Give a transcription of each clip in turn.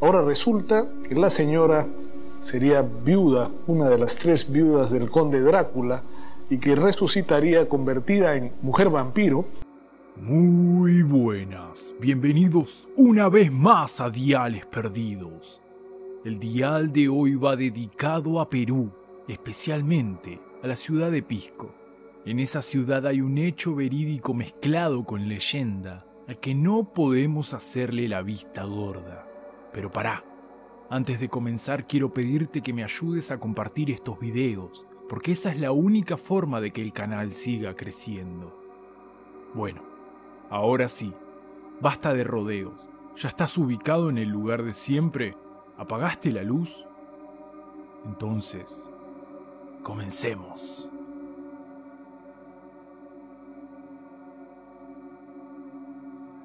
Ahora resulta que la señora sería viuda, una de las tres viudas del conde Drácula, y que resucitaría convertida en mujer vampiro. Muy buenas, bienvenidos una vez más a Diales Perdidos. El dial de hoy va dedicado a Perú, especialmente a la ciudad de Pisco. En esa ciudad hay un hecho verídico mezclado con leyenda, al que no podemos hacerle la vista gorda. Pero pará, antes de comenzar quiero pedirte que me ayudes a compartir estos videos, porque esa es la única forma de que el canal siga creciendo. Bueno, ahora sí, basta de rodeos. ¿Ya estás ubicado en el lugar de siempre? ¿Apagaste la luz? Entonces, comencemos.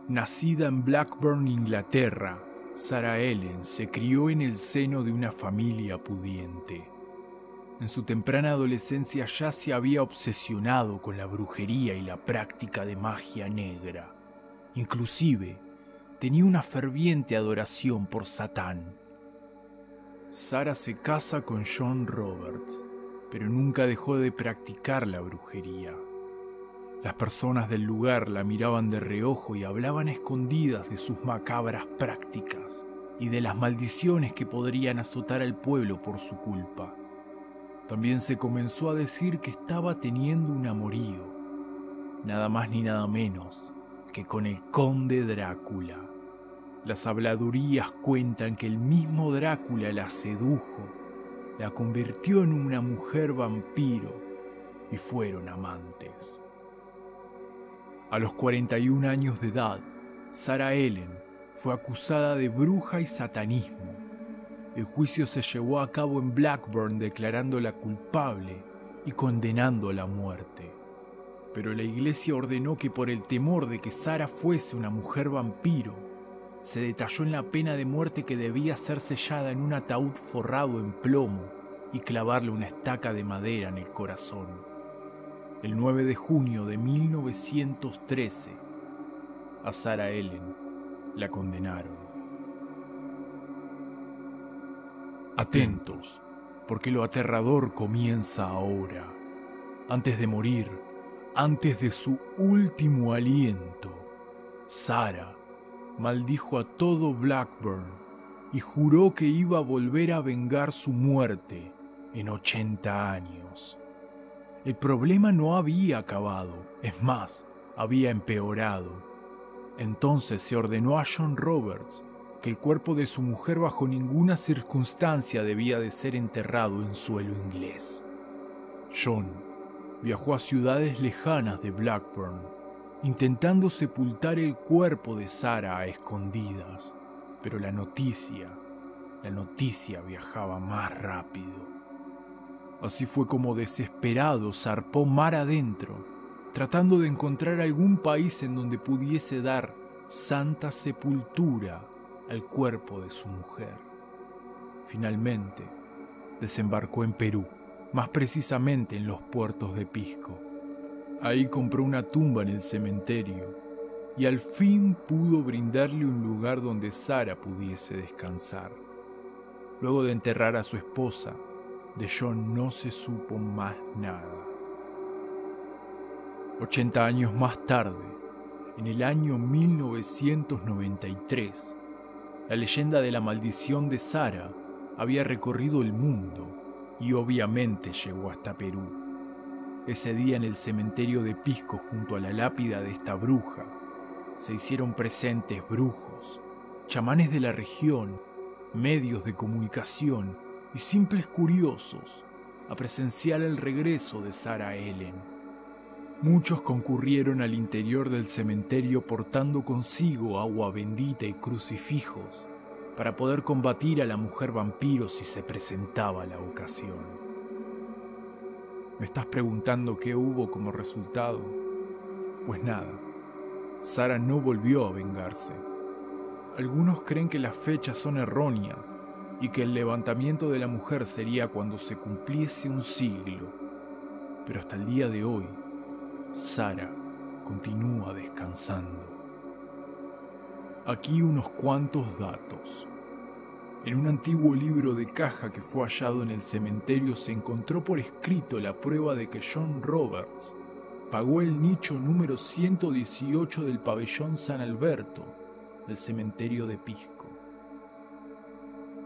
Nacida en Blackburn, Inglaterra, Sarah Ellen se crió en el seno de una familia pudiente. En su temprana adolescencia ya se había obsesionado con la brujería y la práctica de magia negra. Inclusive, tenía una ferviente adoración por Satán. Sara se casa con John Roberts, pero nunca dejó de practicar la brujería. Las personas del lugar la miraban de reojo y hablaban escondidas de sus macabras prácticas y de las maldiciones que podrían azotar al pueblo por su culpa. También se comenzó a decir que estaba teniendo un amorío, nada más ni nada menos que con el conde Drácula. Las habladurías cuentan que el mismo Drácula la sedujo, la convirtió en una mujer vampiro y fueron amantes. A los 41 años de edad, Sarah Ellen fue acusada de bruja y satanismo. El juicio se llevó a cabo en Blackburn declarándola culpable y condenando a la muerte. Pero la iglesia ordenó que por el temor de que Sara fuese una mujer vampiro, se detalló en la pena de muerte que debía ser sellada en un ataúd forrado en plomo y clavarle una estaca de madera en el corazón el 9 de junio de 1913, a Sarah Ellen la condenaron. Atentos, porque lo aterrador comienza ahora. Antes de morir, antes de su último aliento, Sara maldijo a todo Blackburn y juró que iba a volver a vengar su muerte en 80 años. El problema no había acabado, es más, había empeorado. Entonces se ordenó a John Roberts que el cuerpo de su mujer bajo ninguna circunstancia debía de ser enterrado en suelo inglés. John viajó a ciudades lejanas de Blackburn, intentando sepultar el cuerpo de Sara a escondidas, pero la noticia, la noticia viajaba más rápido. Así fue como desesperado zarpó mar adentro, tratando de encontrar algún país en donde pudiese dar santa sepultura al cuerpo de su mujer. Finalmente, desembarcó en Perú, más precisamente en los puertos de Pisco. Ahí compró una tumba en el cementerio y al fin pudo brindarle un lugar donde Sara pudiese descansar. Luego de enterrar a su esposa, de John no se supo más nada. 80 años más tarde, en el año 1993, la leyenda de la maldición de Sara había recorrido el mundo y obviamente llegó hasta Perú. Ese día en el cementerio de Pisco junto a la lápida de esta bruja, se hicieron presentes brujos, chamanes de la región, medios de comunicación y simples curiosos a presenciar el regreso de Sarah Ellen. Muchos concurrieron al interior del cementerio portando consigo agua bendita y crucifijos para poder combatir a la mujer vampiro si se presentaba la ocasión. ¿Me estás preguntando qué hubo como resultado? Pues nada, Sara no volvió a vengarse. Algunos creen que las fechas son erróneas y que el levantamiento de la mujer sería cuando se cumpliese un siglo. Pero hasta el día de hoy, Sara continúa descansando. Aquí unos cuantos datos. En un antiguo libro de caja que fue hallado en el cementerio se encontró por escrito la prueba de que John Roberts pagó el nicho número 118 del pabellón San Alberto del cementerio de Pisco.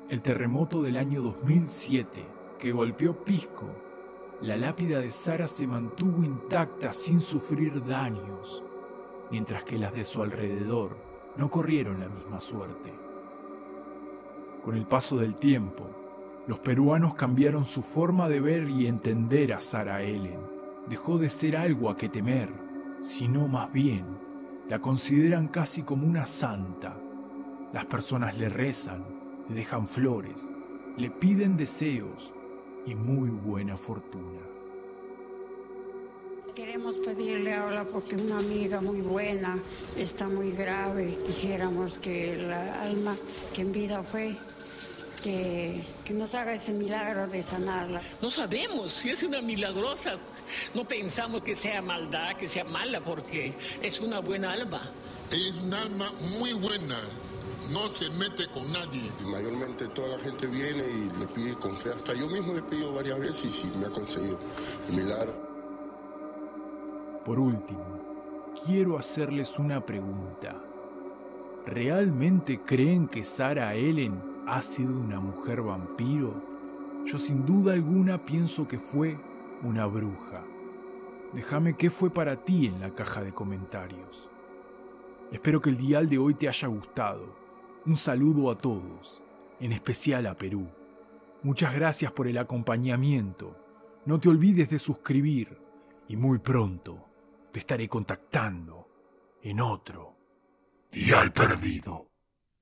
El terremoto del año 2007 que golpeó Pisco, la lápida de Sara se mantuvo intacta sin sufrir daños, mientras que las de su alrededor no corrieron la misma suerte. Con el paso del tiempo, los peruanos cambiaron su forma de ver y entender a Sara Ellen. Dejó de ser algo a que temer, sino más bien la consideran casi como una santa. Las personas le rezan, le dejan flores, le piden deseos y muy buena fortuna. Queremos pedirle ahora porque una amiga muy buena está muy grave. Quisiéramos que la alma que en vida fue, que, que nos haga ese milagro de sanarla. No sabemos si es una milagrosa. No pensamos que sea maldad, que sea mala, porque es una buena alma. Es un alma muy buena. No se mete con nadie. Mayormente toda la gente viene y le pide con fe. Hasta yo mismo le he pedido varias veces y me ha conseguido el milagro. Por último, quiero hacerles una pregunta. ¿Realmente creen que Sarah Ellen ha sido una mujer vampiro? Yo sin duda alguna pienso que fue una bruja. Déjame qué fue para ti en la caja de comentarios. Espero que el dial de hoy te haya gustado. Un saludo a todos, en especial a Perú. Muchas gracias por el acompañamiento. No te olvides de suscribir y muy pronto te estaré contactando en otro Dial Perdido.